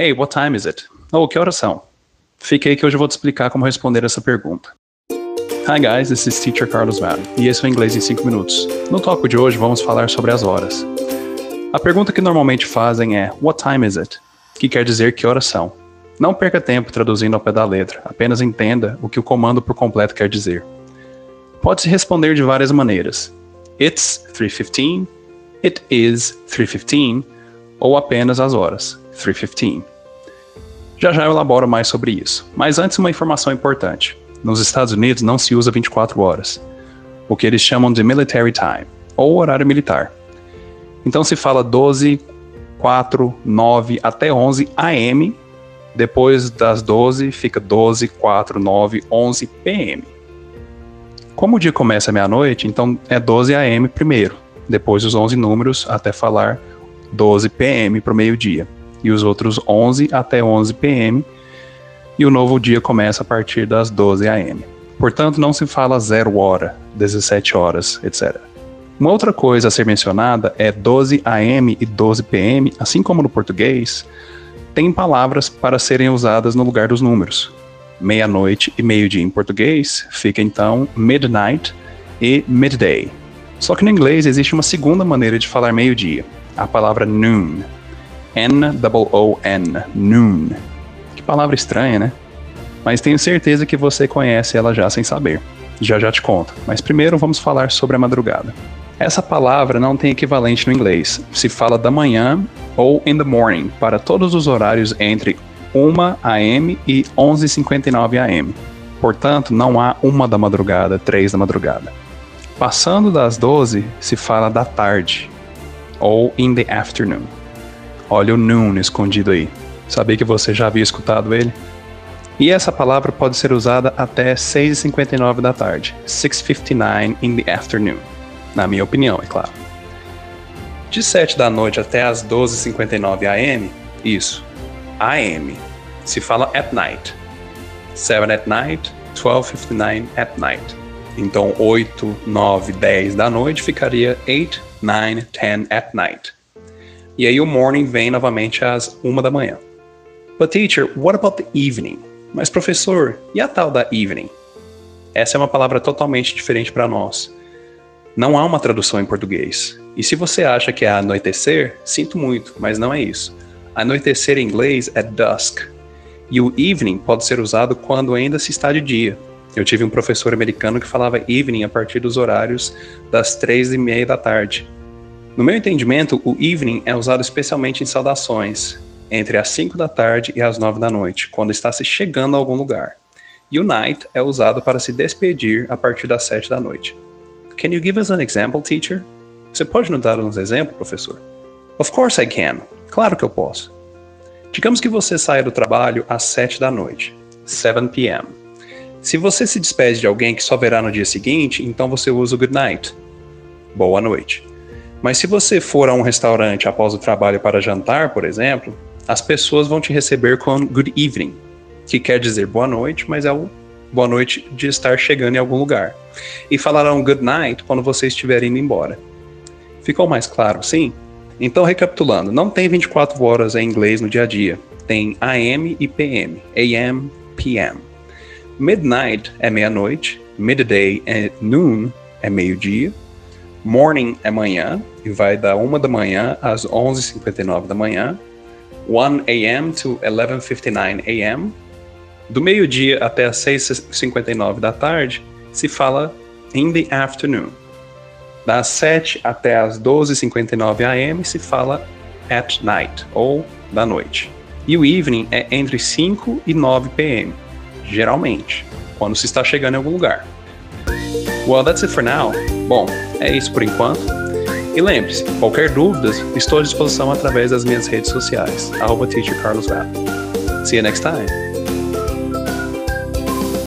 Hey, what time is it? Oh, que horas são? Fique aí que hoje eu vou te explicar como responder essa pergunta. Hi guys, this is Teacher Carlos Vale e esse é o Inglês em 5 minutos. No tópico de hoje vamos falar sobre as horas. A pergunta que normalmente fazem é What time is it? Que quer dizer que horas são. Não perca tempo traduzindo ao pé da letra, apenas entenda o que o comando por completo quer dizer. Pode-se responder de várias maneiras. It's 3:15, it is 3:15 ou apenas as horas, 3:15. Já já eu elaboro mais sobre isso, mas antes uma informação importante. Nos Estados Unidos não se usa 24 horas, o que eles chamam de military time, ou horário militar. Então se fala 12, 4, 9 até 11 AM, depois das 12 fica 12, 4, 9, 11 PM. Como o dia começa meia-noite, então é 12 AM primeiro, depois os 11 números até falar 12 PM para o meio-dia, e os outros 11 até 11 PM, e o novo dia começa a partir das 12 AM. Portanto, não se fala 0 hora, 17 horas, etc. Uma outra coisa a ser mencionada é 12 AM e 12 PM, assim como no português, tem palavras para serem usadas no lugar dos números. Meia-noite e meio-dia em português fica então midnight e midday. Só que no inglês existe uma segunda maneira de falar meio-dia, a palavra noon. N-O-O-N, noon. Que palavra estranha, né? Mas tenho certeza que você conhece ela já sem saber. Já já te conto. Mas primeiro vamos falar sobre a madrugada. Essa palavra não tem equivalente no inglês. Se fala da manhã ou in the morning para todos os horários entre 1 am e 11:59 am. Portanto, não há uma da madrugada, três da madrugada. Passando das 12, se fala da tarde ou in the afternoon. Olha o noon escondido aí. Sabia que você já havia escutado ele? E essa palavra pode ser usada até 6h59 da tarde, 6:59 in the afternoon na minha opinião, é claro. De 7 da noite até as 12h59 AM, isso, AM, se fala at night. 7 at night, 12:59 at night. Então 8, 9, 10 da noite ficaria 8, 9, 10 at night. E aí o morning vem novamente às 1 da manhã. But teacher, what about the evening? Mas professor, e a tal da evening? Essa é uma palavra totalmente diferente para nós. Não há uma tradução em português. E se você acha que é anoitecer, sinto muito, mas não é isso. Anoitecer em inglês é dusk. E o evening pode ser usado quando ainda se está de dia. Eu tive um professor americano que falava evening a partir dos horários das três e meia da tarde. No meu entendimento, o evening é usado especialmente em saudações, entre as 5 da tarde e as 9 da noite, quando está se chegando a algum lugar. E o night é usado para se despedir a partir das 7 da noite. Can you give us an example, teacher? Você pode nos dar uns exemplos, professor? Of course I can. Claro que eu posso. Digamos que você saia do trabalho às 7 da noite, 7 p.m. Se você se despede de alguém que só verá no dia seguinte, então você usa o good night. Boa noite. Mas se você for a um restaurante após o trabalho para jantar, por exemplo, as pessoas vão te receber com good evening, que quer dizer boa noite, mas é o boa noite de estar chegando em algum lugar. E falarão good night quando você estiver indo embora. Ficou mais claro, sim? Então, recapitulando, não tem 24 horas em inglês no dia a dia. Tem AM e PM. AM, PM. Midnight é meia-noite. Midday é noon, é meio-dia. Morning é manhã, e vai da 1 da manhã às 11h59 da manhã. 1 a.m. to 11:59 a.m. Do meio-dia até as 6h59 da tarde, se fala in the afternoon. Das 7 até as 12h59 am se fala at night, ou da noite. E o evening é entre 5 e 9 pm, geralmente, quando se está chegando em algum lugar. Well, that's it for now. Bom, é isso por enquanto. E lembre-se, qualquer dúvida, estou à disposição através das minhas redes sociais, arroba. See you next time!